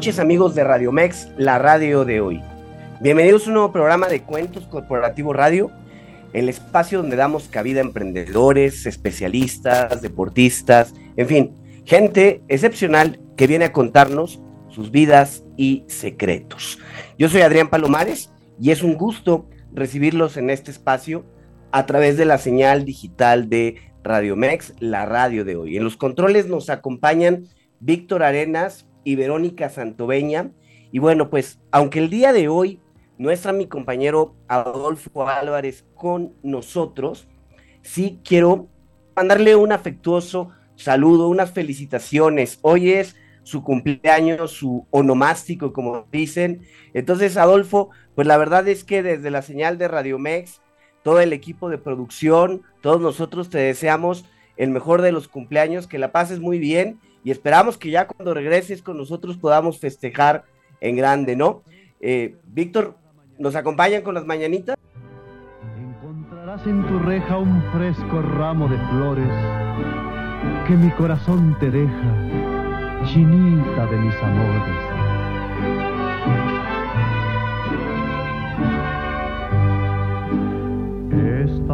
Noches amigos de Radio Mex, la radio de hoy. Bienvenidos a un nuevo programa de Cuentos Corporativo Radio, el espacio donde damos cabida a emprendedores, especialistas, deportistas, en fin, gente excepcional que viene a contarnos sus vidas y secretos. Yo soy Adrián Palomares y es un gusto recibirlos en este espacio a través de la señal digital de Radio Mex, la radio de hoy. En los controles nos acompañan Víctor Arenas, y Verónica Santoveña. Y bueno, pues aunque el día de hoy no está mi compañero Adolfo Álvarez con nosotros, sí quiero mandarle un afectuoso saludo, unas felicitaciones. Hoy es su cumpleaños, su onomástico, como dicen. Entonces, Adolfo, pues la verdad es que desde la señal de Radio Mex, todo el equipo de producción, todos nosotros te deseamos el mejor de los cumpleaños, que la pases muy bien y esperamos que ya cuando regreses con nosotros podamos festejar en grande, ¿no? Eh, Víctor, ¿nos acompañan con las mañanitas? Encontrarás en tu reja un fresco ramo de flores que mi corazón te deja, chinita de mis amores.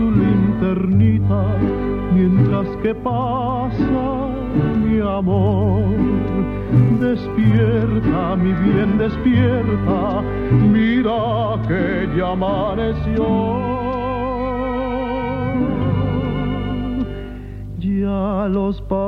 su linternita mientras que pasa mi amor. Despierta, mi bien, despierta, mira que ya amaneció. Ya los pajarillos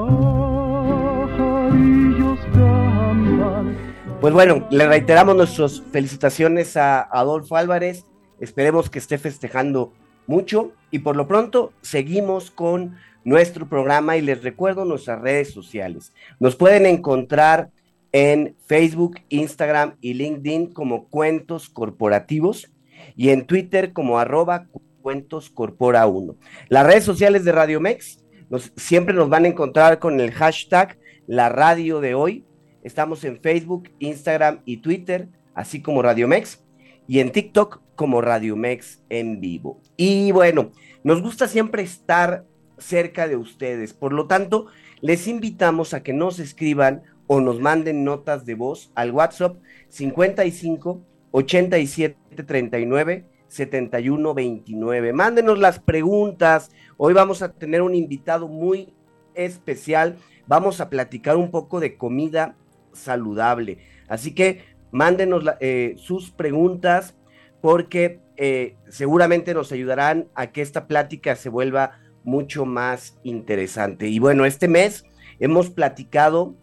cantan. Pues bueno, le reiteramos nuestras felicitaciones a Adolfo Álvarez. Esperemos que esté festejando mucho y por lo pronto seguimos con nuestro programa y les recuerdo nuestras redes sociales. Nos pueden encontrar en Facebook, Instagram y LinkedIn como Cuentos Corporativos y en Twitter como arroba Cuentos Corpora 1. Las redes sociales de Radio Mex siempre nos van a encontrar con el hashtag La Radio de Hoy. Estamos en Facebook, Instagram y Twitter, así como Radio Mex, y en TikTok como Radio Mex en vivo. Y bueno, nos gusta siempre estar cerca de ustedes. Por lo tanto, les invitamos a que nos escriban o nos manden notas de voz al WhatsApp 55 87 39 71 29. Mándenos las preguntas. Hoy vamos a tener un invitado muy especial. Vamos a platicar un poco de comida saludable. Así que mándenos eh, sus preguntas porque eh, seguramente nos ayudarán a que esta plática se vuelva mucho más interesante. Y bueno, este mes hemos platicado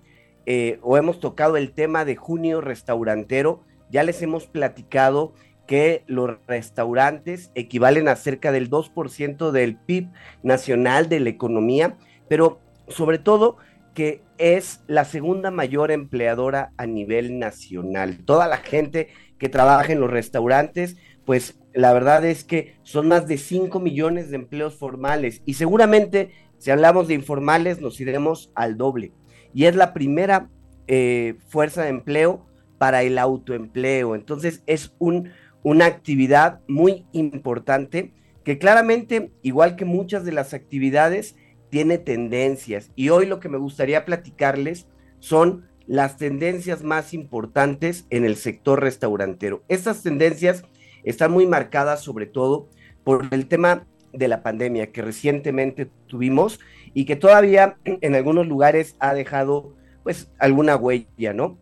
eh, o hemos tocado el tema de junio restaurantero. Ya les hemos platicado que los restaurantes equivalen a cerca del 2% del PIB nacional de la economía, pero sobre todo que es la segunda mayor empleadora a nivel nacional. Toda la gente que trabaja en los restaurantes, pues la verdad es que son más de 5 millones de empleos formales y seguramente si hablamos de informales nos iremos al doble. Y es la primera eh, fuerza de empleo para el autoempleo. Entonces es un, una actividad muy importante que claramente, igual que muchas de las actividades, tiene tendencias. Y hoy lo que me gustaría platicarles son las tendencias más importantes en el sector restaurantero. Estas tendencias están muy marcadas sobre todo por el tema de la pandemia que recientemente tuvimos y que todavía en algunos lugares ha dejado pues alguna huella, ¿no?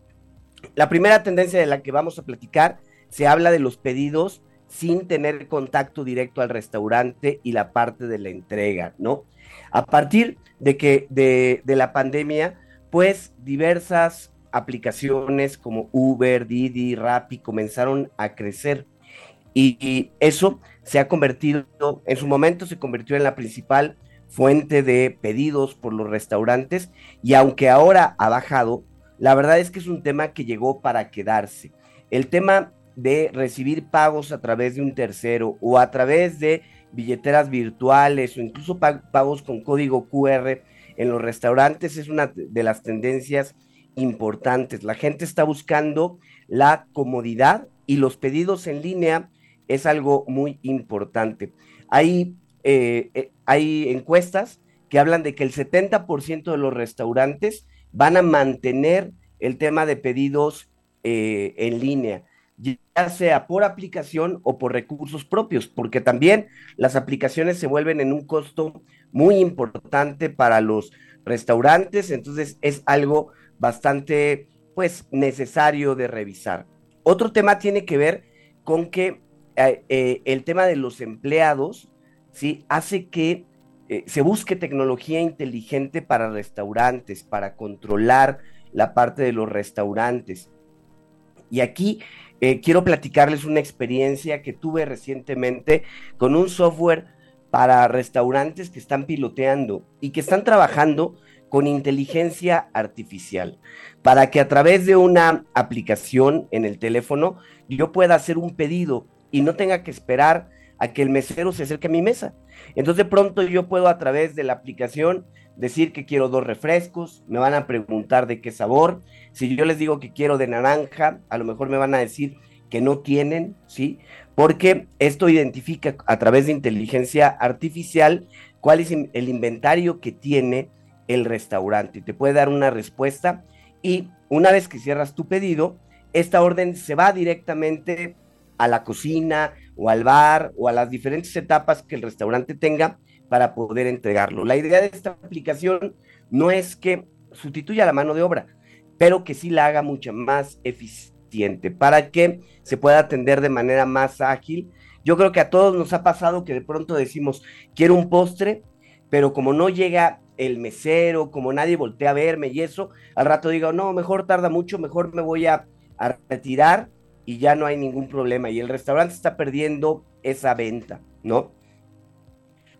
La primera tendencia de la que vamos a platicar se habla de los pedidos sin tener contacto directo al restaurante y la parte de la entrega, ¿no? A partir de que de, la pandemia, pues diversas aplicaciones como Uber, Didi, Rappi comenzaron a crecer y, eso se ha convertido, en su momento se convirtió en la principal fuente de pedidos por los restaurantes y aunque ahora ha bajado, la verdad es que es un tema que llegó para quedarse. El tema de recibir pagos a través de un tercero o a través de billeteras virtuales o incluso pagos con código QR en los restaurantes es una de las tendencias importantes. La gente está buscando la comodidad y los pedidos en línea es algo muy importante. Hay, eh, eh, hay encuestas que hablan de que el 70% de los restaurantes van a mantener el tema de pedidos eh, en línea ya sea por aplicación o por recursos propios, porque también las aplicaciones se vuelven en un costo muy importante para los restaurantes, entonces es algo bastante pues necesario de revisar. Otro tema tiene que ver con que eh, eh, el tema de los empleados, ¿sí? Hace que eh, se busque tecnología inteligente para restaurantes, para controlar la parte de los restaurantes. Y aquí eh, quiero platicarles una experiencia que tuve recientemente con un software para restaurantes que están piloteando y que están trabajando con inteligencia artificial para que a través de una aplicación en el teléfono yo pueda hacer un pedido y no tenga que esperar a que el mesero se acerque a mi mesa. Entonces de pronto yo puedo a través de la aplicación decir que quiero dos refrescos, me van a preguntar de qué sabor. Si yo les digo que quiero de naranja, a lo mejor me van a decir que no tienen, ¿sí? Porque esto identifica a través de inteligencia artificial cuál es el inventario que tiene el restaurante. Te puede dar una respuesta y una vez que cierras tu pedido, esta orden se va directamente a la cocina o al bar o a las diferentes etapas que el restaurante tenga para poder entregarlo. La idea de esta aplicación no es que sustituya la mano de obra, pero que sí la haga mucho más eficiente para que se pueda atender de manera más ágil. Yo creo que a todos nos ha pasado que de pronto decimos, quiero un postre, pero como no llega el mesero, como nadie voltea a verme y eso, al rato digo, no, mejor tarda mucho, mejor me voy a, a retirar y ya no hay ningún problema. Y el restaurante está perdiendo esa venta, ¿no?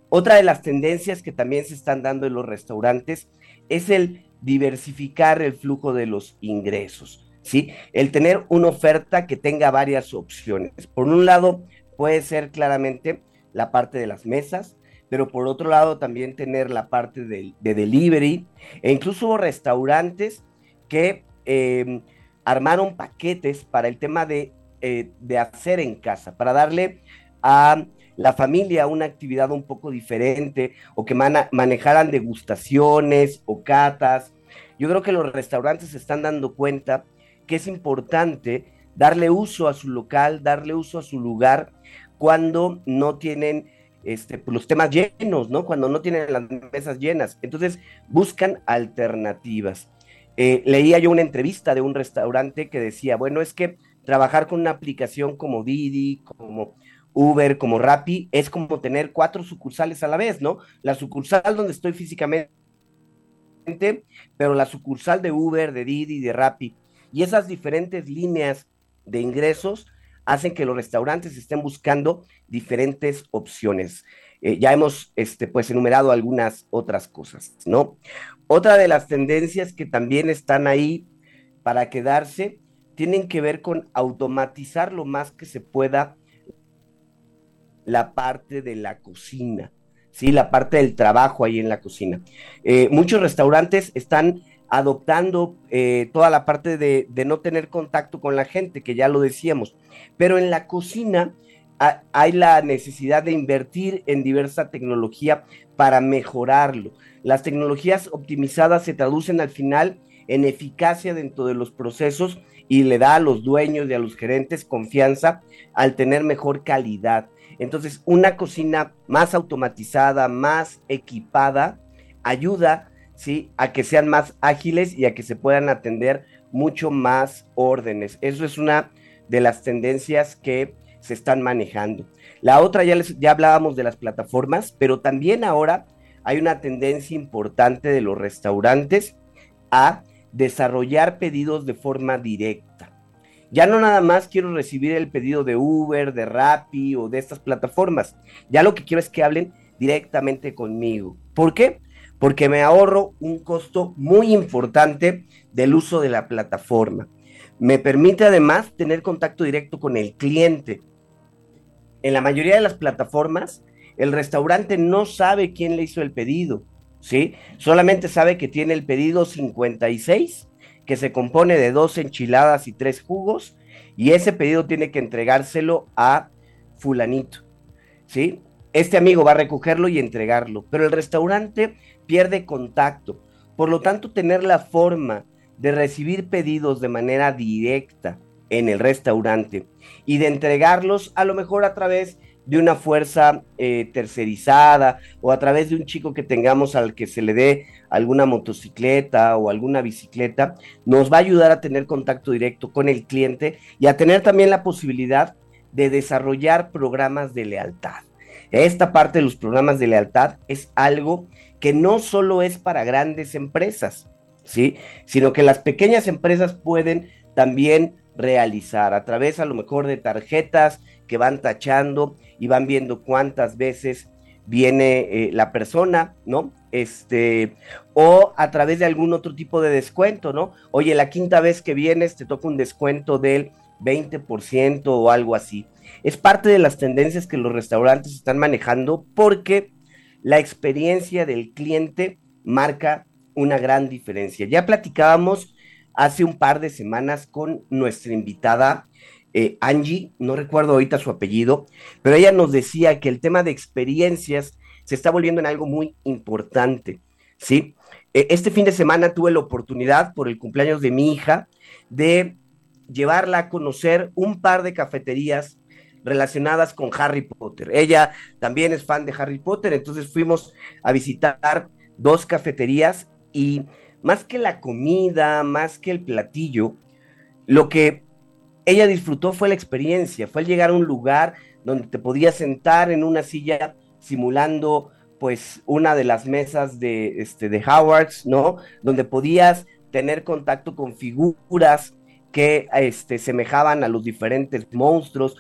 Otra de las tendencias que también se están dando en los restaurantes es el diversificar el flujo de los ingresos, ¿sí? El tener una oferta que tenga varias opciones. Por un lado, puede ser claramente la parte de las mesas, pero por otro lado también tener la parte de, delivery e incluso restaurantes que em, armaron paquetes para el tema de, eh, de hacer en casa, para darle a la familia una actividad un poco diferente o que manejaran degustaciones o catas. Yo creo que los restaurantes se están dando cuenta que es importante darle uso a su local, darle uso a su lugar cuando no tienen este, pues, los temas llenos, ¿no? Cuando no tienen las mesas llenas. Entonces buscan alternativas. Eh, leía yo una entrevista de un restaurante que decía, bueno, es que trabajar con una aplicación como Didi, como Uber, como Rappi, es como tener cuatro sucursales a la vez, ¿no? La sucursal donde estoy físicamente, pero la sucursal de Uber, de Didi, de Rappi. Y esas diferentes líneas de ingresos hacen que los restaurantes estén buscando diferentes opciones. Eh, ya hemos este, pues enumerado algunas otras cosas, ¿no? Otra de las tendencias que también están ahí para quedarse tienen que ver con automatizar lo más que se pueda la parte de la cocina, ¿sí? La parte del trabajo ahí en la cocina. Eh, muchos restaurantes están adoptando eh, toda la parte de, no tener contacto con la gente, que ya lo decíamos, pero en la cocina hay la necesidad de invertir en diversa tecnología para mejorarlo. Las tecnologías optimizadas se traducen al final en eficacia dentro de los procesos y le da a los dueños y a los gerentes confianza al tener mejor calidad. Entonces, una cocina más automatizada, más equipada, ayuda ¿sí? a que sean más ágiles y a que se puedan atender mucho más órdenes. Eso es una de las tendencias que se están manejando. La otra, ya, les, ya hablábamos de las plataformas, pero también ahora hay una tendencia importante de los restaurantes a desarrollar pedidos de forma directa. Ya no nada más quiero recibir el pedido de Uber, de Rappi o de estas plataformas. Ya lo que quiero es que hablen directamente conmigo. ¿Por qué? Porque me ahorro un costo muy importante del uso de la plataforma. Me permite además tener contacto directo con el cliente. En la mayoría de las plataformas, el restaurante no sabe quién le hizo el pedido, ¿sí? Solamente sabe que tiene el pedido 56, que se compone de dos enchiladas y tres jugos, y ese pedido tiene que entregárselo a fulanito, ¿sí? Este amigo va a recogerlo y entregarlo, pero el restaurante pierde contacto. Por lo tanto, tener la forma de recibir pedidos de manera directa en el restaurante y de entregarlos a lo mejor a través de una fuerza eh, tercerizada o a través de un chico que tengamos al que se le dé alguna motocicleta o alguna bicicleta, nos va a ayudar a tener contacto directo con el cliente y a tener también la posibilidad de desarrollar programas de lealtad. Esta parte de los programas de lealtad es algo que no solo es para grandes empresas, ¿sí? Sino que las pequeñas empresas pueden también realizar a través a lo mejor de tarjetas que van tachando y van viendo cuántas veces viene eh, la persona, ¿no? Este, o a través de algún otro tipo de descuento, ¿no? Oye, la quinta vez que vienes te toca un descuento del 20% o algo así. Es parte de las tendencias que los restaurantes están manejando porque la experiencia del cliente marca una gran diferencia. Ya platicábamos hace un par de semanas con nuestra invitada eh, Angie, no recuerdo ahorita su apellido, pero ella nos decía que el tema de experiencias se está volviendo en algo muy importante, ¿sí? E, este fin de semana tuve la oportunidad, por el cumpleaños de mi hija, de llevarla a conocer un par de cafeterías relacionadas con Harry Potter. Ella también es fan de Harry Potter, entonces fuimos a visitar dos cafeterías y más que la comida, más que el platillo, lo que ella disfrutó fue la experiencia, fue llegar a un lugar donde te podías sentar en una silla simulando pues una de las mesas de, este, de Howards, ¿no? Donde podías tener contacto con figuras que este, semejaban a los diferentes monstruos,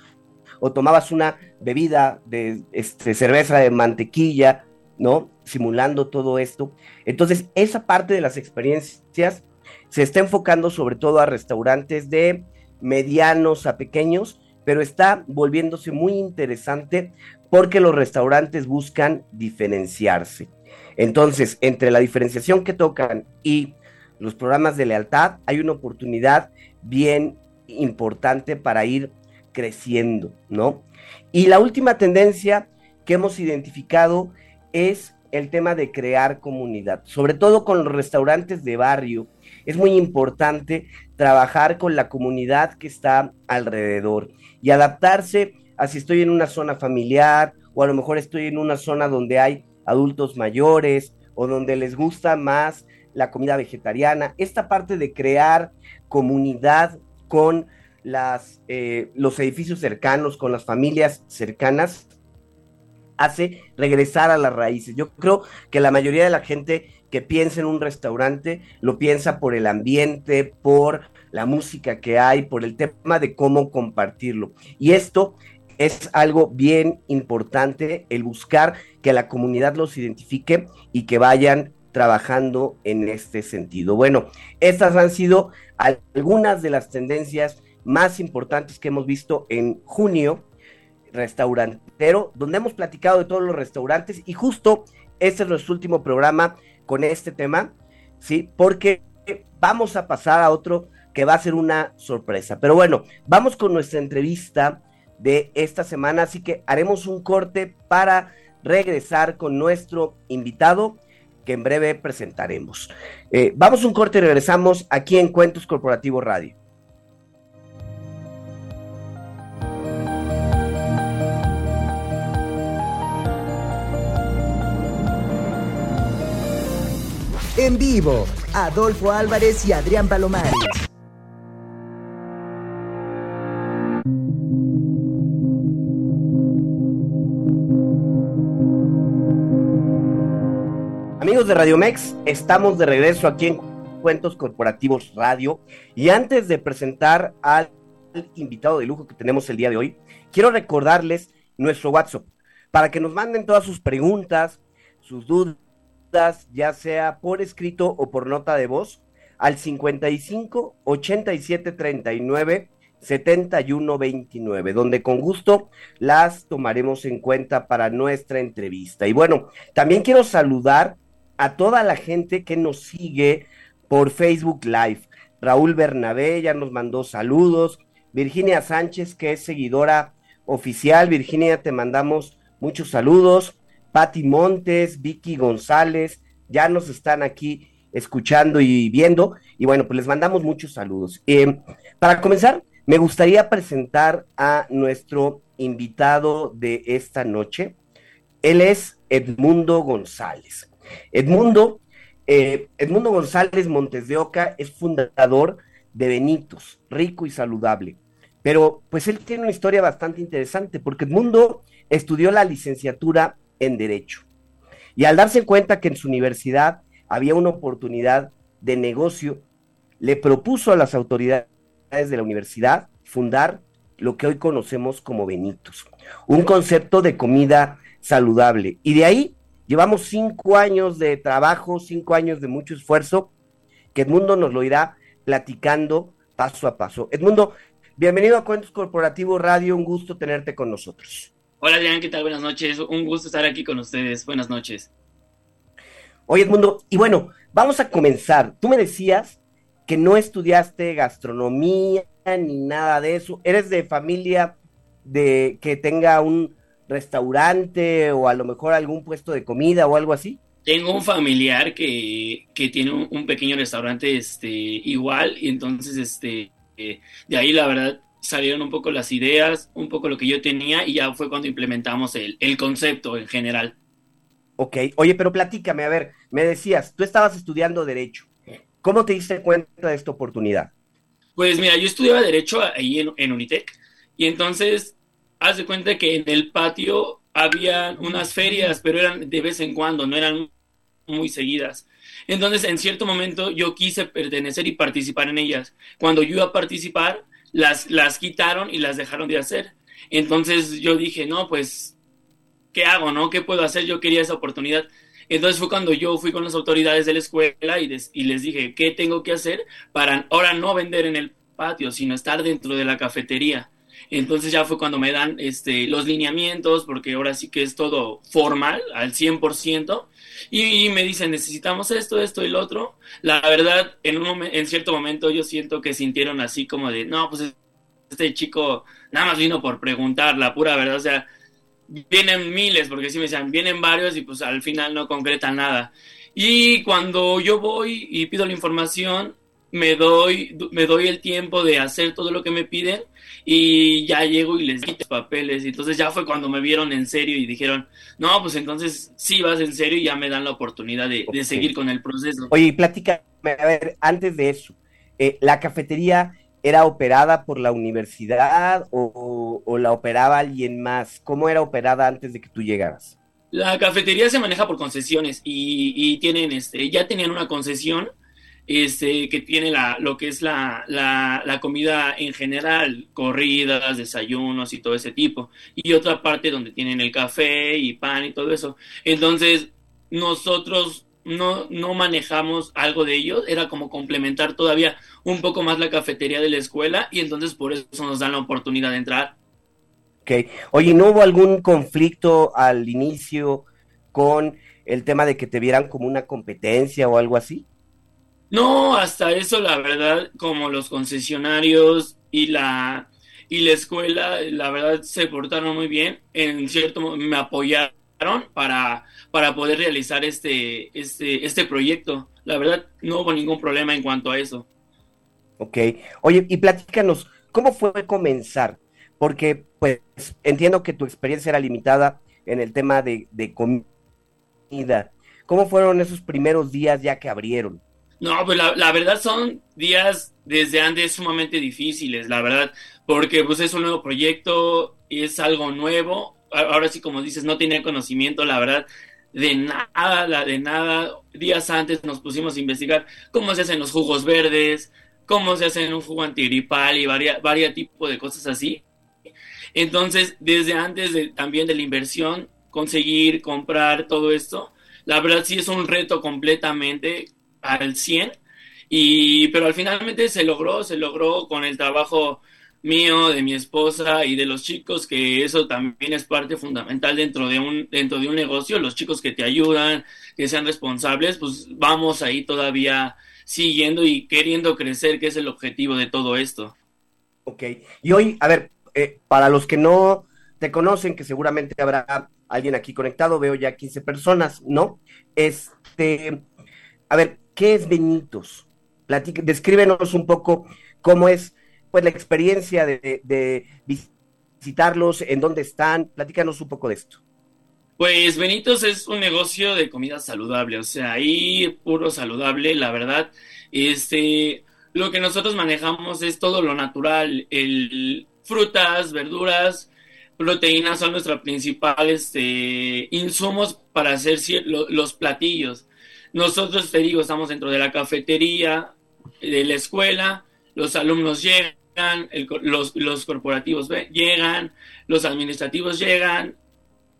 o tomabas una bebida de este, cerveza de mantequilla, ¿no? Simulando todo esto. Entonces, esa parte de las experiencias se está enfocando sobre todo a restaurantes de medianos a pequeños, pero está volviéndose muy interesante porque los restaurantes buscan diferenciarse. Entonces, entre la diferenciación que tocan y los programas de lealtad, hay una oportunidad bien importante para ir creciendo, ¿no? Y la última tendencia que hemos identificado es el tema de crear comunidad, sobre todo con los restaurantes de barrio. Es muy importante trabajar con la comunidad que está alrededor y adaptarse a si estoy en una zona familiar o a lo mejor estoy en una zona donde hay adultos mayores o donde les gusta más la comida vegetariana. Esta parte de crear comunidad con eh, los edificios cercanos, con las familias cercanas, hace regresar a las raíces. Yo creo que la mayoría de la gente que piensa en un restaurante lo piensa por el ambiente, por la música que hay, por el tema de cómo compartirlo. Y esto es algo bien importante, el buscar que la comunidad los identifique y que vayan trabajando en este sentido. Bueno, estas han sido algunas de las tendencias más importantes que hemos visto en junio restaurantero, donde hemos platicado de todos los restaurantes y justo este es nuestro último programa con este tema, ¿sí? Porque vamos a pasar a otro que va a ser una sorpresa. Pero bueno, vamos con nuestra entrevista de esta semana, así que haremos un corte para regresar con nuestro invitado que en breve presentaremos. Eh, vamos un corte y regresamos aquí en Cuentos Corporativos Radio. En vivo, Adolfo Álvarez y Adrián Palomares. Amigos de Radio Mex, estamos de regreso aquí en Cuentos Corporativos Radio y antes de presentar al invitado de lujo que tenemos el día de hoy, quiero recordarles nuestro WhatsApp para que nos manden todas sus preguntas, sus dudas ya sea por escrito o por nota de voz, al 55 87 39 71 29, donde con gusto las tomaremos en cuenta para nuestra entrevista. Y bueno, también quiero saludar a toda la gente que nos sigue por Facebook Live. Raúl Bernabé ya nos mandó saludos. Virginia Sánchez, que es seguidora oficial. Virginia, te mandamos muchos saludos. Patti Montes, Vicky González, ya nos están aquí escuchando y viendo. Y bueno, pues les mandamos muchos saludos. Eh, para comenzar, me gustaría presentar a nuestro invitado de esta noche. Él es Edmundo González. Edmundo, eh, Edmundo González Montes de Oca es fundador de Benitos, rico y saludable. Pero pues él tiene una historia bastante interesante porque Edmundo estudió la licenciatura en Derecho. Y al darse cuenta que en su universidad había una oportunidad de negocio, le propuso a las autoridades de la universidad fundar lo que hoy conocemos como Benitos, un concepto de comida saludable. Y de ahí llevamos cinco años de trabajo, cinco años de mucho esfuerzo, que Edmundo nos lo irá platicando paso a paso. Edmundo, bienvenido a Cuentos Corporativos Radio, un gusto tenerte con nosotros. Hola Adrián, ¿qué tal? Buenas noches. Un gusto estar aquí con ustedes. Buenas noches. Oye, Edmundo, y bueno, vamos a comenzar. Tú me decías que no estudiaste gastronomía ni nada de eso. ¿Eres de familia de que tenga un restaurante o a lo mejor algún puesto de comida o algo así? Tengo un familiar que, que tiene un, un, pequeño restaurante este, igual y entonces este, eh, de ahí la verdad salieron un poco las ideas, un poco lo que yo tenía y ya fue cuando implementamos el, el concepto en general. Ok, oye, pero platícame, a ver, me decías, tú estabas estudiando Derecho. ¿Cómo te diste cuenta de esta oportunidad? Pues mira, yo estudiaba Derecho ahí en, en Unitec y entonces, haz de cuenta que en el patio había unas ferias, pero eran de vez en cuando, no eran muy seguidas. Entonces, en cierto momento yo quise pertenecer y participar en ellas. Cuando yo iba a participar, las, las quitaron y las dejaron de hacer. Entonces yo dije, no, pues, ¿qué hago, no? ¿Qué puedo hacer? Yo quería esa oportunidad. Entonces fue cuando yo fui con las autoridades de la escuela y, des, y les dije, ¿qué tengo que hacer para ahora no vender en el patio, sino estar dentro de la cafetería? Entonces ya fue cuando me dan este, los lineamientos, porque ahora sí que es todo formal, al 100%, y, me dicen, necesitamos esto, esto y lo otro. La verdad, en, un en cierto momento yo siento que sintieron así como de, no, pues este chico nada más vino por preguntar, la pura verdad, o sea, vienen miles, porque sí me decían, vienen varios y pues al final no concretan nada. Y cuando yo voy y pido la información, me doy, me doy el tiempo de hacer todo lo que me piden y ya llego y les quito papeles. Y entonces ya fue cuando me vieron en serio y dijeron, no, pues entonces sí vas en serio y ya me dan la oportunidad de, okay. de seguir con el proceso. Oye, platícame, a ver, antes de eso, eh, ¿la cafetería era operada por la universidad o, o, la operaba alguien más? ¿Cómo era operada antes de que tú llegaras? La cafetería se maneja por concesiones y, y tienen, este, ya tenían una concesión este, que tiene la, lo que es la, la, comida en general, corridas, desayunos y todo ese tipo. Y otra parte donde tienen el café y pan y todo eso. Entonces, nosotros no, no manejamos algo de ellos, era como complementar todavía un poco más la cafetería de la escuela y entonces por eso nos dan la oportunidad de entrar. Ok, oye, ¿no hubo algún conflicto al inicio con el tema de que te vieran como una competencia o algo así? No, hasta eso la verdad, como los concesionarios y la y la escuela, la verdad, se portaron muy bien. En cierto modo, me apoyaron para, para poder realizar este, este, este proyecto. La verdad, no hubo ningún problema en cuanto a eso. Ok. Oye, y platícanos, ¿cómo fue comenzar? Porque, pues, entiendo que tu experiencia era limitada en el tema de, de comida. ¿Cómo fueron esos primeros días ya que abrieron? No, pues la, la, verdad son días desde antes sumamente difíciles, la verdad, porque pues es un nuevo proyecto, es algo nuevo, ahora sí como dices, no tenía conocimiento, la verdad, de nada, de nada. Días antes nos pusimos a investigar cómo se hacen los jugos verdes, cómo se hacen un jugo antigripal y varios varia tipos de cosas así. Entonces, desde antes de, también de la inversión, conseguir, comprar todo esto, la verdad sí es un reto completamente al 100, y, pero al finalmente se logró, se logró con el trabajo mío, de mi esposa y de los chicos, que eso también es parte fundamental dentro de un, dentro de un negocio, los chicos que te ayudan, que sean responsables, pues vamos ahí todavía siguiendo y queriendo crecer, que es el objetivo de todo esto. Ok, y hoy, a ver, eh, para los que no te conocen, que seguramente habrá alguien aquí conectado, veo ya 15 personas, ¿no? Este, a ver, ¿qué es Benitos? Platica, descríbenos un poco cómo es pues la experiencia de, visitarlos, en dónde están, platícanos un poco de esto. Pues Benitos es un negocio de comida saludable, o sea, ahí puro saludable, la verdad. Este, lo que nosotros manejamos es todo lo natural, el frutas, verduras, proteínas son nuestros principales este, insumos para hacer los platillos. Nosotros, te digo, estamos dentro de la cafetería, de la escuela, los alumnos llegan, el, los, los corporativos llegan, los administrativos llegan,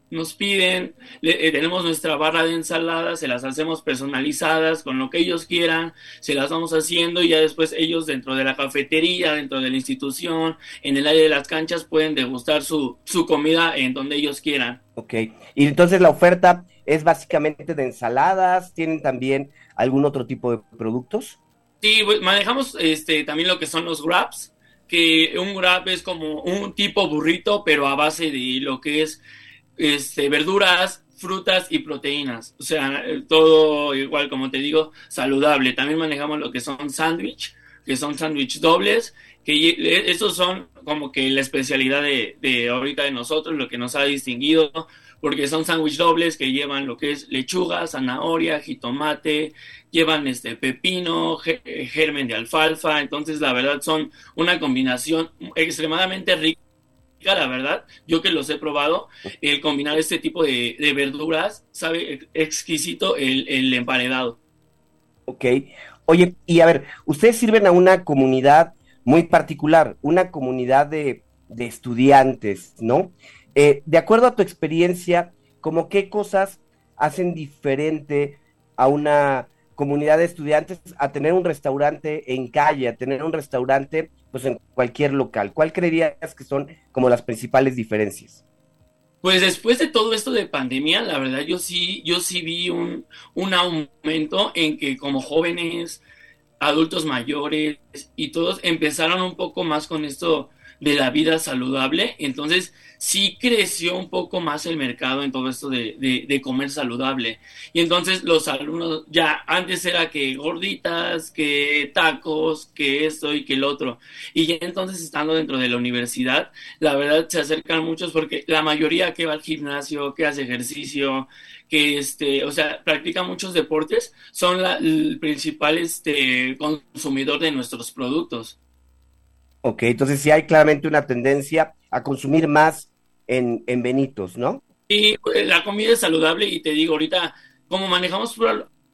nos piden, le, eh, tenemos nuestra barra de ensaladas, se las hacemos personalizadas con lo que ellos quieran, se las vamos haciendo y ya después ellos dentro de la cafetería, dentro de la institución, en el área de las canchas pueden degustar su, su comida en donde ellos quieran. Ok, y entonces la oferta es básicamente de ensaladas, ¿tienen también algún otro tipo de productos? Sí, manejamos este, también lo que son los wraps, que un wrap es como un tipo burrito, pero a base de lo que es este, verduras, frutas y proteínas. O sea, todo igual, como te digo, saludable. También manejamos lo que son sándwich, que son sándwich dobles, que estos son como que la especialidad de, de ahorita de nosotros, lo que nos ha distinguido porque son sándwich dobles que llevan lo que es lechuga, zanahoria, jitomate, llevan este pepino, germen de alfalfa, entonces la verdad son una combinación extremadamente rica la verdad, yo que los he probado, el combinar este tipo de, verduras, sabe exquisito el, el, emparedado. Ok. Oye, y a ver, ustedes sirven a una comunidad muy particular, una comunidad de, de estudiantes, ¿no? Eh, de acuerdo a tu experiencia, ¿cómo qué cosas hacen diferente a una comunidad de estudiantes a tener un restaurante en calle, a tener un restaurante pues en cualquier local? ¿Cuál creerías que son como las principales diferencias? Pues después de todo esto de pandemia, la verdad yo sí, yo sí vi un, un aumento en que como jóvenes, adultos mayores y todos empezaron un poco más con esto de la vida saludable. Entonces, sí creció un poco más el mercado en todo esto de, de, comer saludable. Y entonces los alumnos, ya antes era que gorditas, que tacos, que esto y que el otro. Y ya entonces estando dentro de la universidad, la verdad se acercan muchos porque la mayoría que va al gimnasio, que hace ejercicio, que este, o sea, practica muchos deportes, son la, el principal este, consumidor de nuestros productos. Ok, entonces sí hay claramente una tendencia a consumir más en, en Benitos, ¿no? Sí, pues, la comida es saludable y te digo, ahorita, como manejamos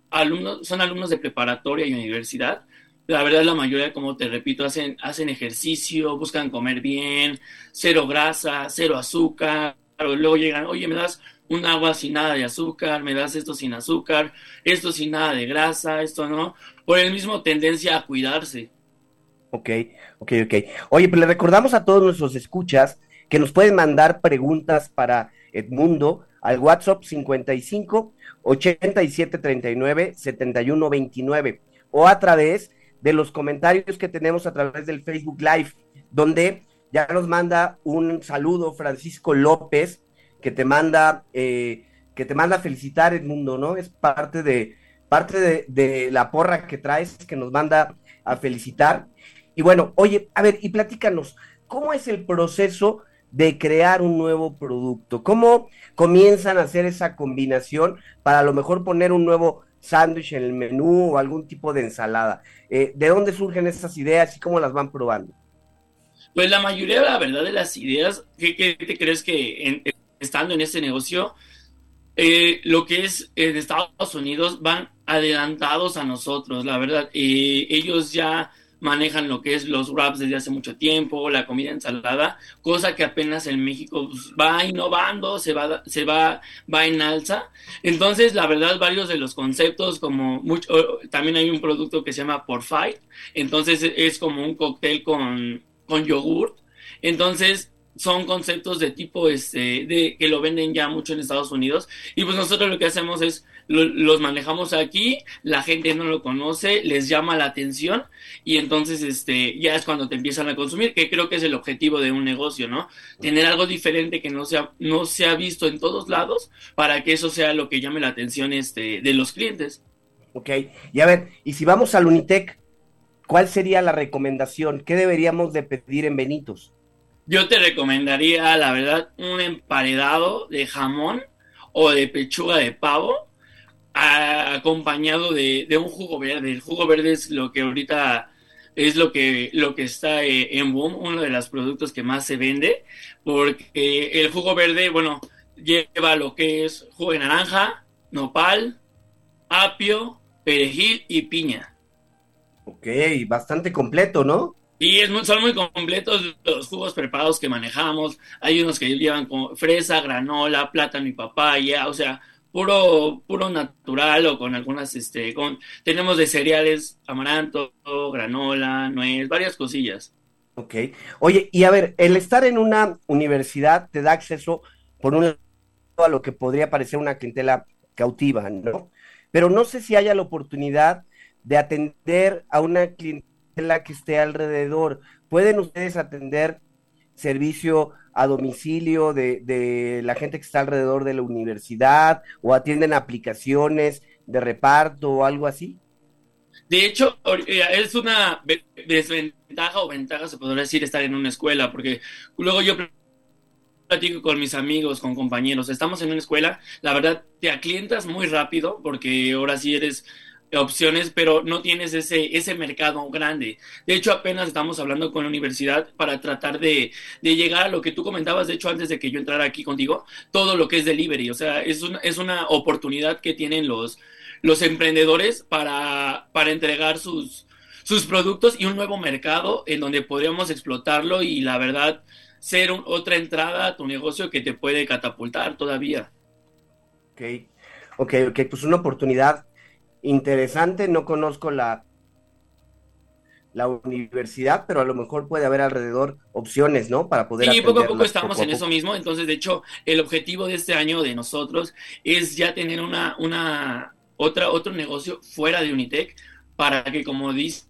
alumnos, son alumnos de preparatoria y universidad, la verdad la mayoría, como te repito, hacen, hacen ejercicio, buscan comer bien, cero grasa, cero azúcar, luego llegan, oye, me das un agua sin nada de azúcar, me das esto sin azúcar, esto sin nada de grasa, esto no, por el mismo tendencia a cuidarse. Ok, ok, ok. Oye, pues le recordamos a todos nuestros escuchas que nos pueden mandar preguntas para Edmundo al WhatsApp 55 87 39 71 29 o a través de los comentarios que tenemos a través del Facebook Live, donde ya nos manda un saludo Francisco López, que te manda, eh, que te manda felicitar mundo, ¿no? Es parte de, parte de, la porra que traes, que nos manda a felicitar. Y bueno, oye, a ver, y platícanos, ¿cómo es el proceso de crear un nuevo producto? ¿Cómo comienzan a hacer esa combinación para a lo mejor poner un nuevo sándwich en el menú o algún tipo de ensalada? Eh, ¿De dónde surgen esas ideas y cómo las van probando? Pues la mayoría, la verdad, de las ideas, ¿qué, te crees que estando en este negocio, eh, lo que es en Estados Unidos van adelantados a nosotros, la verdad. Eh, ellos ya manejan lo que es los wraps desde hace mucho tiempo, la comida ensalada, cosa que apenas en México pues, va innovando, se va, se va, va en alza. Entonces, la verdad, varios de los conceptos, como mucho, también hay un producto que se llama Por Fight, entonces es como un cóctel con, con yogurt. Entonces, son conceptos de tipo este de que lo venden ya mucho en Estados Unidos y pues nosotros lo que hacemos es los manejamos aquí la gente no lo conoce les llama la atención y entonces este ya es cuando te empiezan a consumir que creo que es el objetivo de un negocio no tener algo diferente que no sea no se visto en todos lados para que eso sea lo que llame la atención este de los clientes Ok, y a ver y si vamos al Unitec ¿cuál sería la recomendación? ¿Qué deberíamos de pedir en Benitos? Yo te recomendaría, la verdad, un emparedado de jamón o de pechuga de pavo acompañado de, un jugo verde. El jugo verde es lo que ahorita es lo que, lo que está eh, en boom, uno de los productos que más se vende, porque el jugo verde, bueno, lleva lo que es jugo de naranja, nopal, apio, perejil y piña. Ok, bastante completo, ¿no? Y es son muy completos los jugos preparados que manejamos. Hay unos que llevan con fresa, granola, plátano y papaya, o sea, puro, puro natural o con algunas, este, con, tenemos de cereales, amaranto, granola, nuez, varias cosillas. Ok. Oye, y a ver, el estar en una universidad te da acceso, por un a lo que podría parecer una clientela cautiva, ¿no? Pero no sé si haya la oportunidad de atender a una clientela la que esté alrededor. ¿Pueden ustedes atender servicio a domicilio de, la gente que está alrededor de la universidad o atienden aplicaciones de reparto o algo así? De hecho, eh, es una desventaja o ventaja, se podría decir, estar en una escuela, porque luego yo platico con mis amigos, con compañeros, estamos en una escuela, la verdad te aclientas muy rápido, porque ahora sí eres opciones, pero no tienes ese, ese mercado grande. De hecho, apenas estamos hablando con la universidad para tratar de, de, llegar a lo que tú comentabas, de hecho, antes de que yo entrara aquí contigo, todo lo que es delivery. O sea, es una, es una oportunidad que tienen los, los emprendedores para, para entregar sus, sus productos y un nuevo mercado en donde podríamos explotarlo y la verdad ser otra entrada a tu negocio que te puede catapultar todavía. Ok, ok, ok, pues una oportunidad interesante, no conozco la, la universidad, pero a lo mejor puede haber alrededor opciones, ¿no? Para poder... Sí, poco a poco estamos en eso mismo, entonces de hecho el objetivo de este año de nosotros es ya tener una, una, otra, otro negocio fuera de Unitec para que como dices,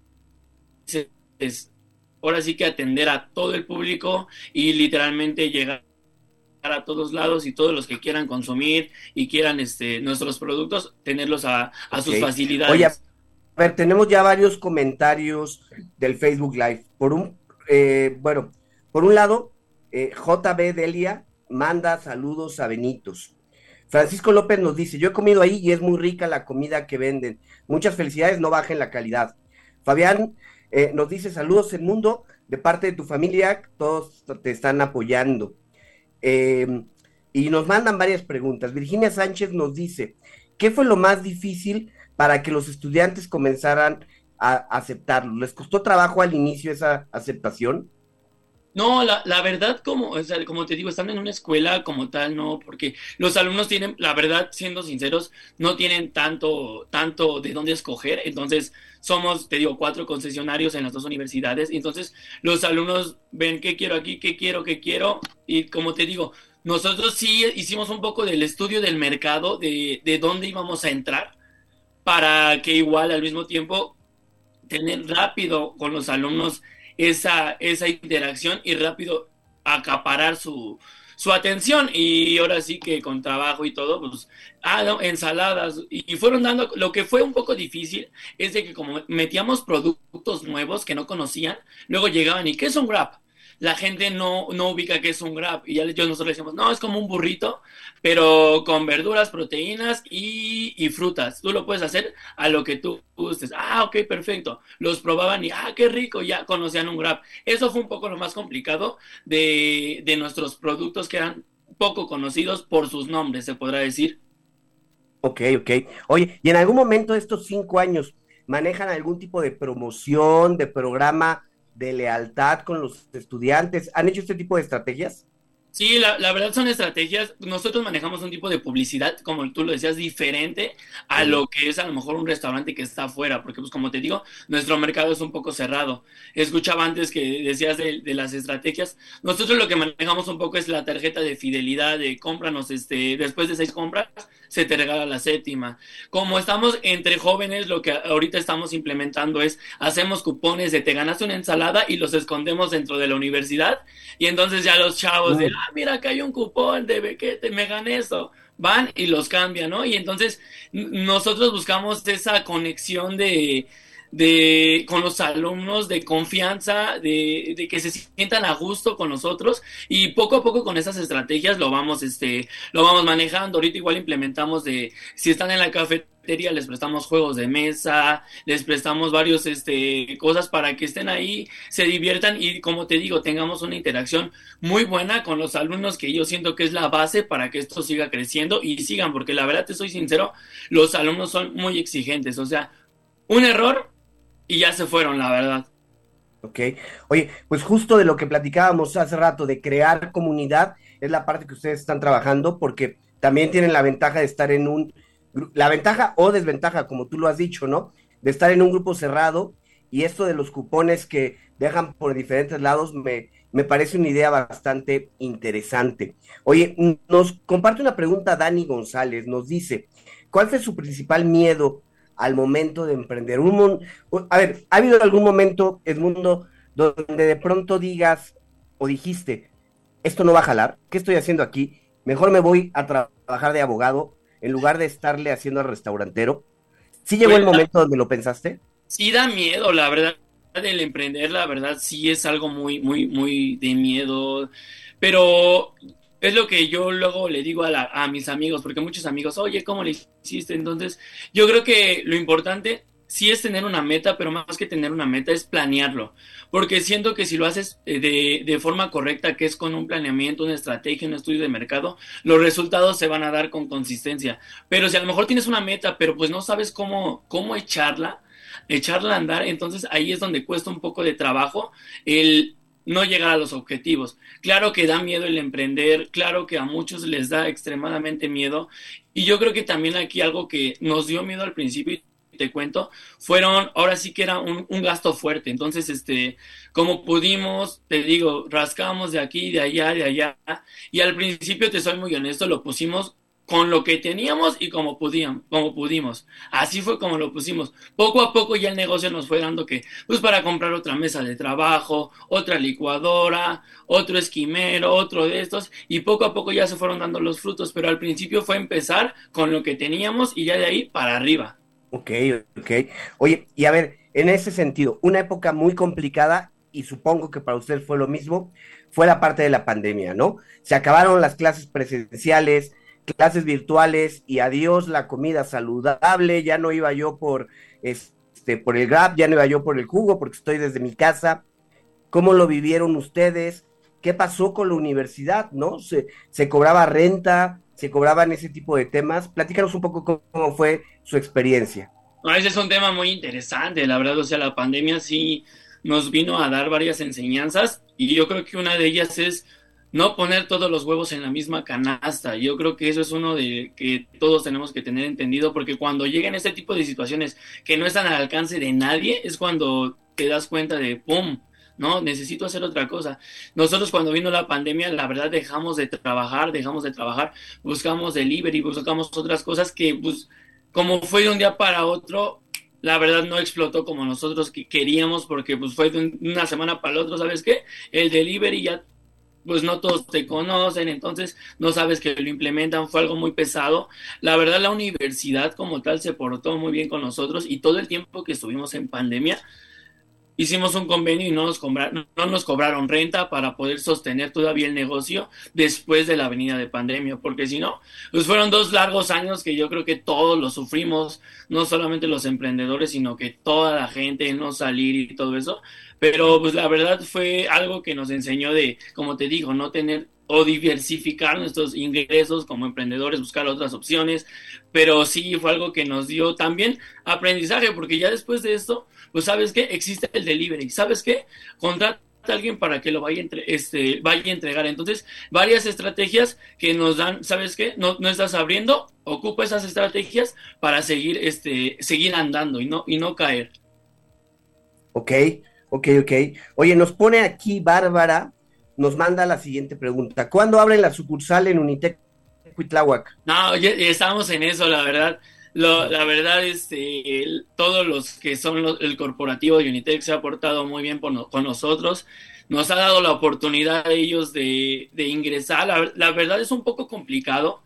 ahora sí que atender a todo el público y literalmente llegar a todos lados y todos los que quieran consumir y quieran este nuestros productos, tenerlos a, sus facilidades. Oye, a ver, tenemos ya varios comentarios del Facebook Live. Por un, eh, bueno, por un lado, eh, JB Delia manda saludos a Benitos. Francisco López nos dice, yo he comido ahí y es muy rica la comida que venden. Muchas felicidades, no bajen la calidad. Fabián eh, nos dice, saludos el mundo, de parte de tu familia, todos te están apoyando. Eh, y nos mandan varias preguntas. Virginia Sánchez nos dice, ¿qué fue lo más difícil para que los estudiantes comenzaran a aceptarlo? ¿Les costó trabajo al inicio esa aceptación? No, la, la verdad, como, como te digo, están en una escuela como tal, no, porque los alumnos tienen, la verdad, siendo sinceros, no tienen tanto, tanto de dónde escoger. Entonces, somos, te digo, cuatro concesionarios en las dos universidades. Entonces, los alumnos ven qué quiero aquí, qué quiero, qué quiero. Y como te digo, nosotros sí hicimos un poco del estudio del mercado, de, de dónde íbamos a entrar, para que igual al mismo tiempo tener rápido con los alumnos esa, esa interacción y rápido acaparar su, su atención y ahora sí que con trabajo y todo, pues, ah, no, ensaladas y, fueron dando, lo que fue un poco difícil es de que como metíamos productos nuevos que no conocían, luego llegaban y ¿qué es un Grab? La gente no, no ubica que es un grab. Y ya nosotros decimos, no, es como un burrito, pero con verduras, proteínas y, y, frutas. Tú lo puedes hacer a lo que tú gustes. Ah, ok, perfecto. Los probaban y, ah, qué rico, ya conocían un grab. Eso fue un poco lo más complicado de, de nuestros productos que eran poco conocidos por sus nombres, se podrá decir. Ok, ok. Oye, ¿y en algún momento de estos cinco años manejan algún tipo de promoción, de programa de lealtad con los estudiantes. ¿Han hecho este tipo de estrategias? Sí, la, la, verdad son estrategias. Nosotros manejamos un tipo de publicidad, como tú lo decías, diferente a lo que es a lo mejor un restaurante que está afuera, porque pues como te digo, nuestro mercado es un poco cerrado. Escuchaba antes que decías de, de las estrategias. Nosotros lo que manejamos un poco es la tarjeta de fidelidad, de cómpranos este, después de seis compras, se te regala la séptima. Como estamos entre jóvenes, lo que ahorita estamos implementando es, hacemos cupones de te ganaste una ensalada y los escondemos dentro de la universidad y entonces ya los chavos de, ah, mira, que hay un cupón de bequete, me gané eso van y los cambian, ¿no? Y entonces nosotros buscamos esa conexión de, de, con los alumnos, de confianza, de, de, que se sientan a gusto con nosotros y poco a poco con esas estrategias lo vamos, este, lo vamos manejando. Ahorita igual implementamos de, si están en la cafetería, les prestamos juegos de mesa, les prestamos varios, este, cosas para que estén ahí, se diviertan y como te digo, tengamos una interacción muy buena con los alumnos que yo siento que es la base para que esto siga creciendo y sigan, porque la verdad te soy sincero, los alumnos son muy exigentes, o sea, un error y ya se fueron, la verdad. Ok. Oye, pues justo de lo que platicábamos hace rato, de crear comunidad, es la parte que ustedes están trabajando, porque también tienen la ventaja de estar en un, la ventaja o desventaja, como tú lo has dicho, ¿no? De estar en un grupo cerrado y esto de los cupones que dejan por diferentes lados me, me parece una idea bastante interesante. Oye, nos comparte una pregunta Dani González, nos dice, ¿cuál fue su principal miedo al momento de emprender? Un, a ver, ¿ha habido algún momento, Edmundo, donde de pronto digas o dijiste, esto no va a jalar, ¿qué estoy haciendo aquí? Mejor me voy a trabajar de abogado en lugar de estarle haciendo al restaurantero. ¿Sí llegó el momento donde lo pensaste? Sí da miedo, la verdad, el emprender, la verdad, sí es algo muy, muy, muy de miedo, pero es lo que yo luego le digo a, a mis amigos, porque muchos amigos, oye, ¿cómo le hiciste? Entonces, yo creo que lo importante sí es tener una meta, pero más que tener una meta es planearlo, porque siento que si lo haces eh, de, de, forma correcta, que es con un planeamiento, una estrategia, un estudio de mercado, los resultados se van a dar con consistencia. Pero si a lo mejor tienes una meta, pero pues no sabes cómo, cómo echarla, echarla a andar, entonces ahí es donde cuesta un poco de trabajo el no llegar a los objetivos. Claro que da miedo el emprender, claro que a muchos les da extremadamente miedo y yo creo que también aquí algo que nos dio miedo al principio te cuento, fueron, ahora sí que era un, un gasto fuerte, entonces, este, como pudimos, te digo, rascamos de aquí, de allá, de allá, y al principio, te soy muy honesto, lo pusimos con lo que teníamos y como pudimos, como pudimos. Así fue como lo pusimos. Poco a poco ya el negocio nos fue dando que, pues para comprar otra mesa de trabajo, otra licuadora, otro esquimero, otro de estos, y poco a poco ya se fueron dando los frutos, pero al principio fue empezar con lo que teníamos y ya de ahí para arriba. Ok, ok. Oye, y a ver, en ese sentido, una época muy complicada, y supongo que para usted fue lo mismo, fue la parte de la pandemia, ¿no? Se acabaron las clases presenciales, clases virtuales y adiós la comida saludable, ya no iba yo por este por el Grab, ya no iba yo por el jugo porque estoy desde mi casa. ¿Cómo lo vivieron ustedes? ¿Qué pasó con la universidad, no? Se, se cobraba renta, se cobraban ese tipo de temas. Platícanos un poco cómo fue su experiencia. ese es un tema muy interesante, la verdad, o sea, la pandemia sí nos vino a dar varias enseñanzas y yo creo que una de ellas es no poner todos los huevos en la misma canasta. Yo creo que eso es uno de que todos tenemos que tener entendido, porque cuando llegan este tipo de situaciones que no están al alcance de nadie, es cuando te das cuenta de ¡pum! No, necesito hacer otra cosa. Nosotros cuando vino la pandemia, la verdad dejamos de trabajar, dejamos de trabajar, buscamos delivery, buscamos otras cosas que, pues, como fue de un día para otro, la verdad no explotó como nosotros queríamos porque pues fue de una semana para la otra, ¿sabes qué? El delivery ya pues no todos te conocen, entonces no sabes que lo implementan, fue algo muy pesado. La verdad la universidad como tal se portó muy bien con nosotros y todo el tiempo que estuvimos en pandemia hicimos un convenio y no nos, cobraron, no nos cobraron renta para poder sostener todavía el negocio después de la venida de pandemia, porque si no, pues fueron dos largos años que yo creo que todos lo sufrimos, no solamente los emprendedores, sino que toda la gente, no salir y todo eso, pero pues la verdad fue algo que nos enseñó de, como te digo, no tener o diversificar nuestros ingresos como emprendedores, buscar otras opciones, pero sí fue algo que nos dio también aprendizaje, porque ya después de esto, pues sabes que existe el delivery, sabes qué, contrata a alguien para que lo vaya, entre, este, vaya a entregar. Entonces, varias estrategias que nos dan, ¿sabes qué? No, no estás abriendo, ocupa esas estrategias para seguir, este, seguir andando y no, y no caer. Ok, ok, ok. Oye, nos pone aquí Bárbara, nos manda la siguiente pregunta. ¿Cuándo abren la sucursal en Unitec Cuitláhuac? No, ya, estamos en eso, la verdad. La verdad, este, todos los que son el corporativo de Unitec se ha portado muy bien con nosotros. Nos ha dado la oportunidad a ellos de, ingresar. La, la, verdad es un poco complicado.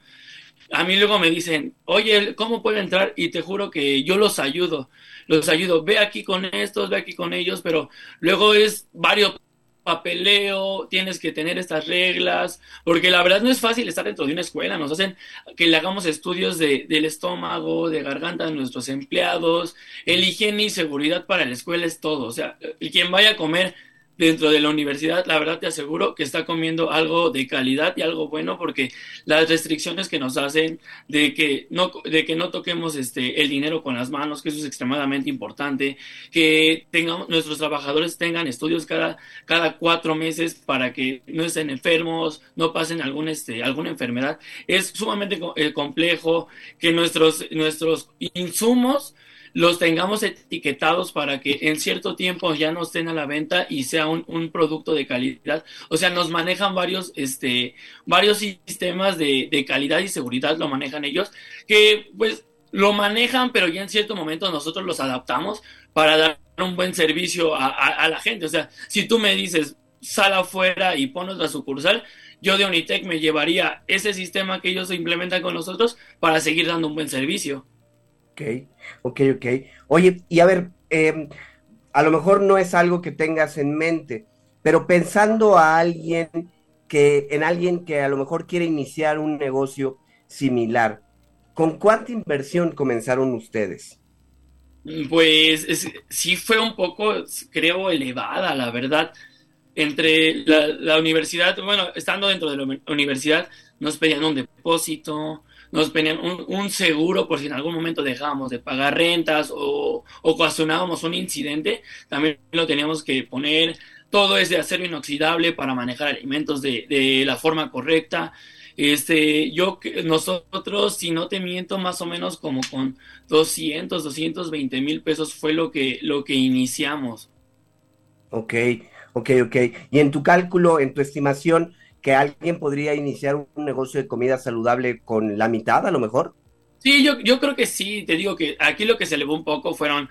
A mí luego me dicen, oye, ¿cómo puedo entrar? Y te juro que yo los ayudo. Los ayudo. Ve aquí con estos, ve aquí con ellos, pero luego es varios papeleo, tienes que tener estas reglas, porque la verdad no es fácil estar dentro de una escuela, nos hacen que le hagamos estudios de, del estómago, de garganta de nuestros empleados, el higiene y seguridad para la escuela es todo, o sea, quien vaya a comer dentro de la universidad, la verdad te aseguro que está comiendo algo de calidad y algo bueno porque las restricciones que nos hacen de que no, de que no toquemos este, el dinero con las manos, que eso es extremadamente importante, que tengamos, nuestros trabajadores tengan estudios cada, cada cuatro meses para que no estén enfermos, no pasen algún, este, alguna enfermedad, es sumamente eh, complejo que nuestros, nuestros insumos los tengamos etiquetados para que en cierto tiempo ya no estén a la venta y sea un, producto de calidad. O sea, nos manejan varios, este, varios sistemas de, calidad y seguridad, lo manejan ellos, que pues lo manejan, pero ya en cierto momento nosotros los adaptamos para dar un buen servicio a, la gente. O sea, si tú me dices, sal afuera y pon otra sucursal, yo de Unitec me llevaría ese sistema que ellos implementan con nosotros para seguir dando un buen servicio. Ok, ok, ok. Oye, y a ver, em, a lo mejor no es algo que tengas en mente, pero pensando a alguien que, en alguien que a lo mejor quiere iniciar un negocio similar, ¿con cuánta inversión comenzaron ustedes? Pues sí fue un poco, creo, elevada, la verdad. Entre la, la universidad, bueno, estando dentro de la universidad, nos pedían un depósito, nos ponían un, seguro por si en algún momento dejábamos de pagar rentas o ocasionábamos un incidente, también lo teníamos que poner. Todo es de acero inoxidable para manejar alimentos de, de la forma correcta. Este, yo, nosotros, si no te miento, más o menos como con 200, 220 mil pesos fue lo que, lo que iniciamos. Ok, ok, ok. Y en tu cálculo, en tu estimación, que alguien podría iniciar un negocio de comida saludable con la mitad, a lo mejor? Sí, yo, yo creo que sí. Te digo que aquí lo que se elevó un poco fueron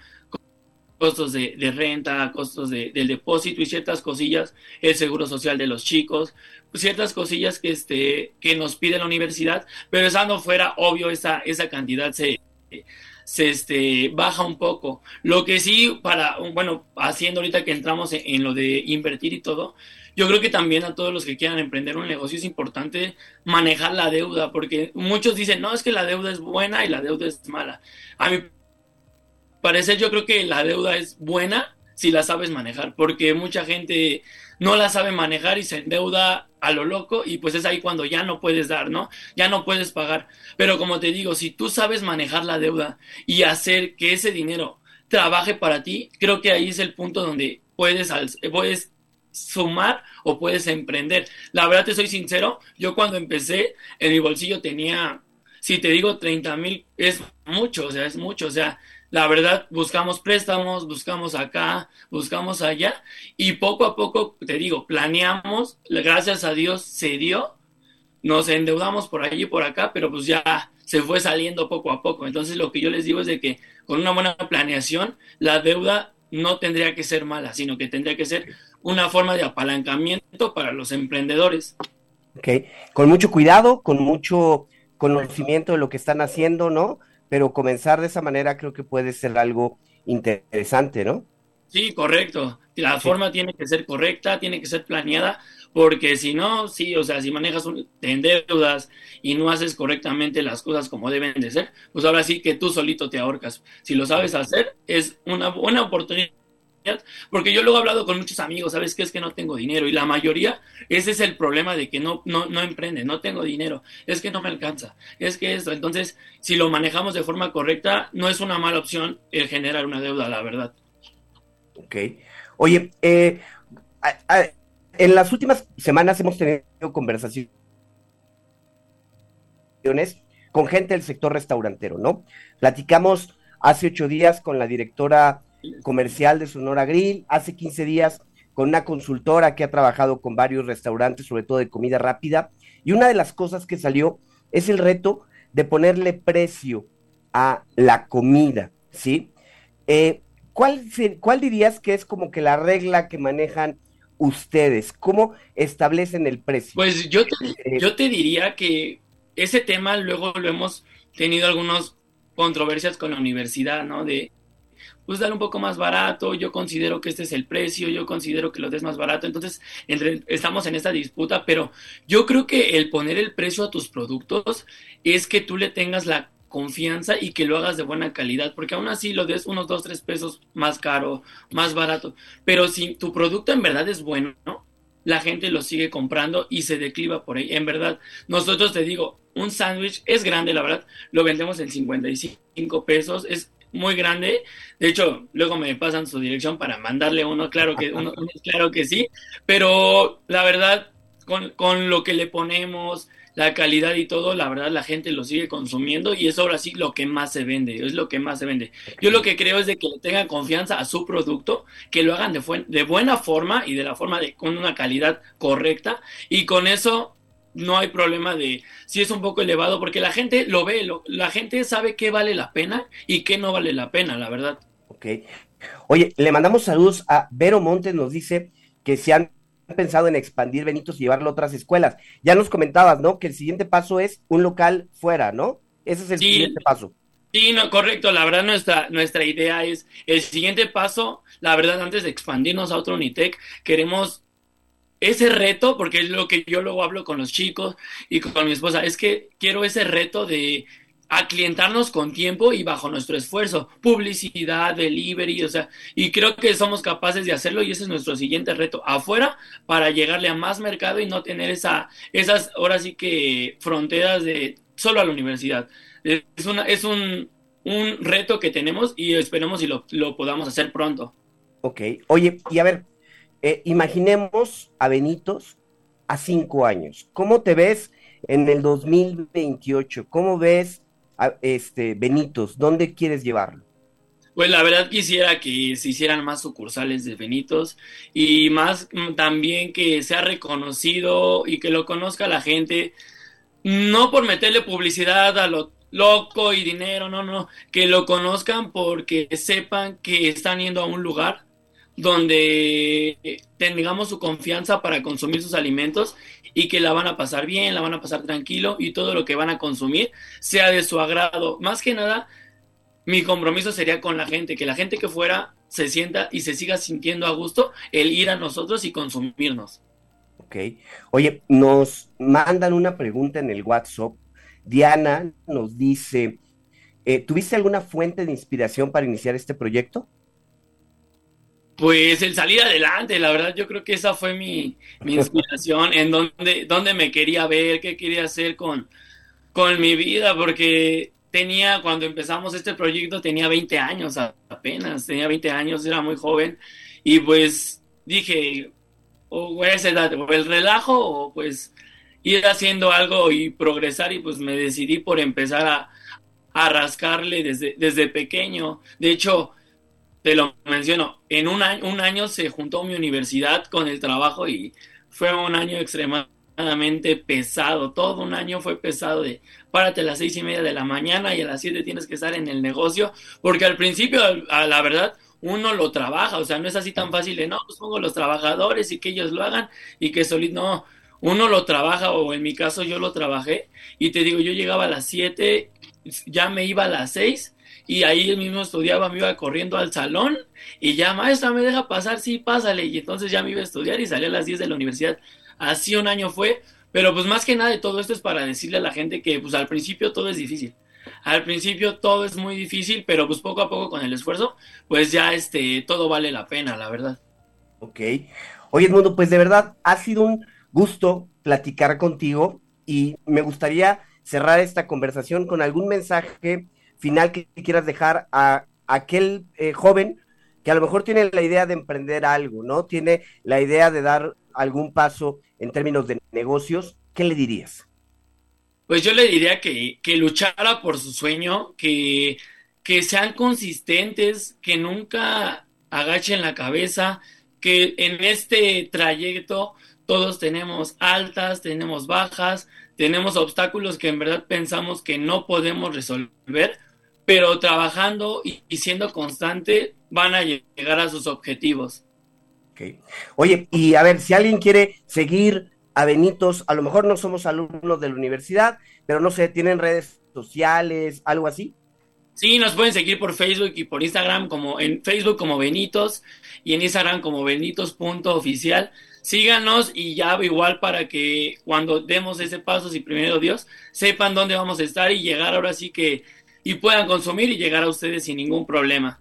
costos de, renta, costos de, del depósito y ciertas cosillas, el seguro social de los chicos, ciertas cosillas que, este, que nos pide la universidad, pero estando fuera, obvio, esa, esa cantidad se, se este, baja un poco. Lo que sí, para, bueno, haciendo ahorita que entramos en lo de invertir y todo, yo creo que también a todos los que quieran emprender un negocio es importante manejar la deuda, porque muchos dicen, no, es que la deuda es buena y la deuda es mala. A mi parecer, yo creo que la deuda es buena si la sabes manejar, porque mucha gente no la sabe manejar y se endeuda a lo loco y pues es ahí cuando ya no puedes dar, ¿no? Ya no puedes pagar. Pero como te digo, si tú sabes manejar la deuda y hacer que ese dinero trabaje para ti, creo que ahí es el punto donde puedes, puedes sumar o puedes emprender. La verdad te soy sincero, yo cuando empecé en mi bolsillo tenía, si te digo 30 mil, es mucho, o sea, es mucho, o sea, la verdad buscamos préstamos, buscamos acá, buscamos allá y poco a poco, te digo, planeamos, gracias a Dios se dio, nos endeudamos por allí y por acá, pero pues ya se fue saliendo poco a poco. Entonces lo que yo les digo es de que con una buena planeación, la deuda no tendría que ser mala, sino que tendría que ser una forma de apalancamiento para los emprendedores. Ok, con mucho cuidado, con mucho conocimiento de lo que están haciendo, ¿no? Pero comenzar de esa manera creo que puede ser algo interesante, ¿no? Sí, correcto. La forma tiene que ser correcta, tiene que ser planeada, porque si no, sí, o sea, si manejas un, en deudas y no haces correctamente las cosas como deben de ser, pues ahora sí que tú solito te ahorcas. Si lo sabes hacer, es una buena oportunidad porque yo luego he hablado con muchos amigos, ¿sabes qué? Es que no tengo dinero y la mayoría, ese es el problema de que no, no, no emprende, no tengo dinero, es que no me alcanza, es que esto, entonces, si lo manejamos de forma correcta, no es una mala opción el generar una deuda, la verdad. Ok. Oye, eh, en las últimas semanas hemos tenido conversaciones con gente del sector restaurantero, ¿no? Platicamos hace ocho días con la directora comercial de Sonora Grill, hace 15 días con una consultora que ha trabajado con varios restaurantes, sobre todo de comida rápida, y una de las cosas que salió es el reto de ponerle precio a la comida, ¿sí? Eh, ¿cuál, ¿Cuál dirías que es como que la regla que manejan ustedes? ¿Cómo establecen el precio? Pues yo te, eh, yo te diría que ese tema luego lo hemos tenido algunas controversias con la universidad, ¿no? De, pues dale un poco más barato, yo considero que este es el precio, yo considero que lo des más barato, entonces estamos en esta disputa, pero yo creo que el poner el precio a tus productos es que tú le tengas la confianza y que lo hagas de buena calidad, porque aún así lo des unos 2, 3 pesos más caro, más barato, pero si tu producto en verdad es bueno, la gente lo sigue comprando y se decliva por ahí. En verdad, nosotros te digo, un sándwich es grande, la verdad, lo vendemos en 55 pesos, es muy grande. De hecho, luego me pasan su dirección para mandarle uno, claro que, uno, claro que sí, pero la verdad, con, con lo que le ponemos, la calidad y todo, la verdad la gente lo sigue consumiendo y es ahora sí lo que más se vende, es lo que más se vende. Yo lo que creo es de que tengan confianza a su producto, que lo hagan de, de buena forma y de la forma de con una calidad correcta y con eso no hay problema de si es un poco elevado, porque la gente lo ve, la gente sabe qué vale la pena y qué no vale la pena, la verdad. Ok. Oye, le mandamos saludos a Vero Montes, nos dice que se han pensado en expandir Benitos y llevarlo a otras escuelas. Ya nos comentabas, ¿no? Que el siguiente paso es un local fuera, ¿no? Ese es el siguiente paso. Sí, no, correcto. La verdad, nuestra, nuestra idea es el siguiente paso. La verdad, antes de expandirnos a otro Unitec, queremos ese reto, porque es lo que yo luego hablo con los chicos y con mi esposa, es que quiero ese reto de aclientarnos con tiempo y bajo nuestro esfuerzo, publicidad, delivery, o sea, y creo que somos capaces de hacerlo y ese es nuestro siguiente reto afuera para llegarle a más mercado y no tener esa, esas, ahora sí que fronteras de solo a la universidad. Es, una, es un, un reto que tenemos y esperemos si lo, lo podamos hacer pronto. Ok, oye, y a ver, eh, imaginemos a Benitos a cinco años. ¿Cómo te ves en el 2028? ¿Cómo ves este Benitos? ¿Dónde quieres llevarlo? Pues la verdad quisiera que se hicieran más sucursales de Benitos y más mm, también que sea reconocido y que lo conozca la gente, no por meterle publicidad a lo loco y dinero, no, no, que lo conozcan porque sepan que están yendo a un lugar donde tengamos su confianza para consumir sus alimentos y que la van a pasar bien, la van a pasar tranquilo y todo lo que van a consumir sea de su agrado. Más que nada, mi compromiso sería con la gente, que la gente que fuera se sienta y se siga sintiendo a gusto el ir a nosotros y consumirnos. Ok. Oye, nos mandan una pregunta en el WhatsApp. Diana nos dice, eh, ¿tuviste alguna fuente de inspiración para iniciar este proyecto? Pues el salir adelante, la verdad yo creo que esa fue mi, inspiración, en donde, donde me quería ver, qué quería hacer con, con mi vida, porque tenía, cuando empezamos este proyecto, tenía 20 años apenas, tenía 20 años, era muy joven, y pues dije, o esa edad, o el relajo, o pues ir haciendo algo y progresar, y pues me decidí por empezar a, a rascarle desde, desde pequeño. De hecho, te lo menciono, en un año, un año se juntó mi universidad con el trabajo y fue un año extremadamente pesado. Todo un año fue pesado de párate a las seis y media de la mañana y a las siete tienes que estar en el negocio, porque al principio, a la verdad, uno lo trabaja, o sea, no es así tan fácil de no, pues pongo los trabajadores y que ellos lo hagan y que solito, no, uno lo trabaja o en mi caso yo lo trabajé y te digo, yo llegaba a las siete, ya me iba a las seis y ahí mismo estudiaba, me iba corriendo al salón y ya, maestra, ¿me deja pasar? Sí, pásale. Y entonces ya me iba a estudiar y salí a las 10 de la universidad. Así un año fue, pero pues más que nada de todo esto es para decirle a la gente que pues al principio todo es difícil. Al principio todo es muy difícil, pero pues poco a poco con el esfuerzo, pues ya este, todo vale la pena, la verdad. Ok. Oye, Edmundo, pues de verdad ha sido un gusto platicar contigo y me gustaría cerrar esta conversación con algún mensaje final que quieras dejar a, aquel eh, joven que a lo mejor tiene la idea de emprender algo, ¿no? Tiene la idea de dar algún paso en términos de negocios, ¿qué le dirías? Pues yo le diría que, que luchara por su sueño, que, que sean consistentes, que nunca agachen la cabeza, que en este trayecto todos tenemos altas, tenemos bajas, tenemos obstáculos que en verdad pensamos que no podemos resolver, pero trabajando y, siendo constante van a llegar a sus objetivos. Okay. Oye, y a ver, si alguien quiere seguir a Benitos, a lo mejor no somos alumnos de la universidad, pero no sé, ¿tienen redes sociales, algo así? Sí, nos pueden seguir por Facebook y por Instagram, como en Facebook como Benitos y en Instagram como benitos.oficial. Síganos y ya igual para que cuando demos ese paso, si primero Dios, sepan dónde vamos a estar y llegar ahora sí que y puedan consumir y llegar a ustedes sin ningún problema.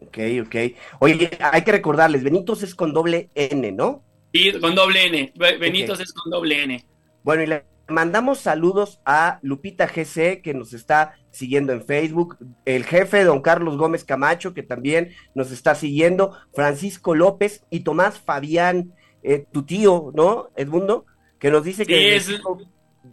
Ok, ok. Oye, hay que recordarles, Benitos es con doble N, ¿no? Sí, con doble N. Benitos es con doble N. Bueno, y le mandamos saludos a Lupita GC, que nos está siguiendo en Facebook, el jefe don Carlos Gómez Camacho, que también nos está siguiendo, Francisco López y Tomás Fabián, eh, tu tío, ¿no, Edmundo? Que nos dice que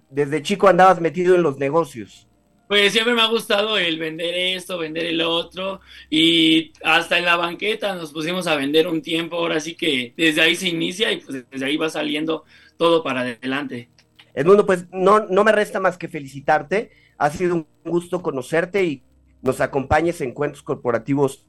desde chico andabas metido en los negocios. Pues siempre me ha gustado el vender esto, vender el otro y hasta en la banqueta nos pusimos a vender un tiempo, ahora sí que desde ahí se inicia y pues desde ahí va saliendo todo para adelante. Edmundo, pues no, no me resta más que felicitarte, ha sido un gusto conocerte y nos acompañes en Cuentos Corporativos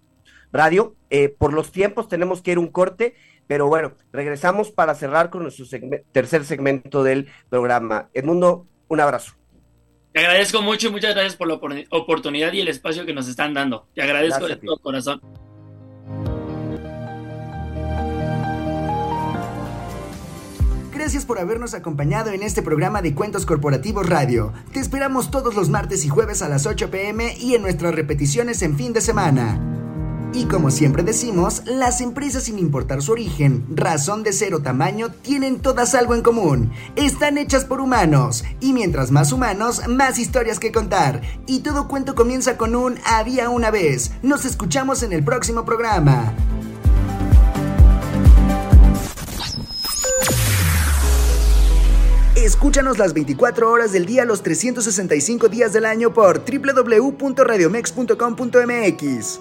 Radio. Eh, por los tiempos tenemos que ir un corte, pero bueno, regresamos para cerrar con nuestro tercer segmento del programa. Edmundo, un abrazo. Te agradezco mucho y muchas gracias por la oportunidad y el espacio que nos están dando. Te agradezco de todo corazón. Gracias por habernos acompañado en este programa de Cuentos Corporativos Radio. Te esperamos todos los martes y jueves a las 8 pm y en nuestras repeticiones en fin de semana. Y como siempre decimos, las empresas sin importar su origen, razón de ser o tamaño, tienen todas algo en común. Están hechas por humanos. Y mientras más humanos, más historias que contar. Y todo cuento comienza con un había una vez. Nos escuchamos en el próximo programa. Escúchanos las 24 horas del día, los 365 días del año por www.radiomex.com.mx.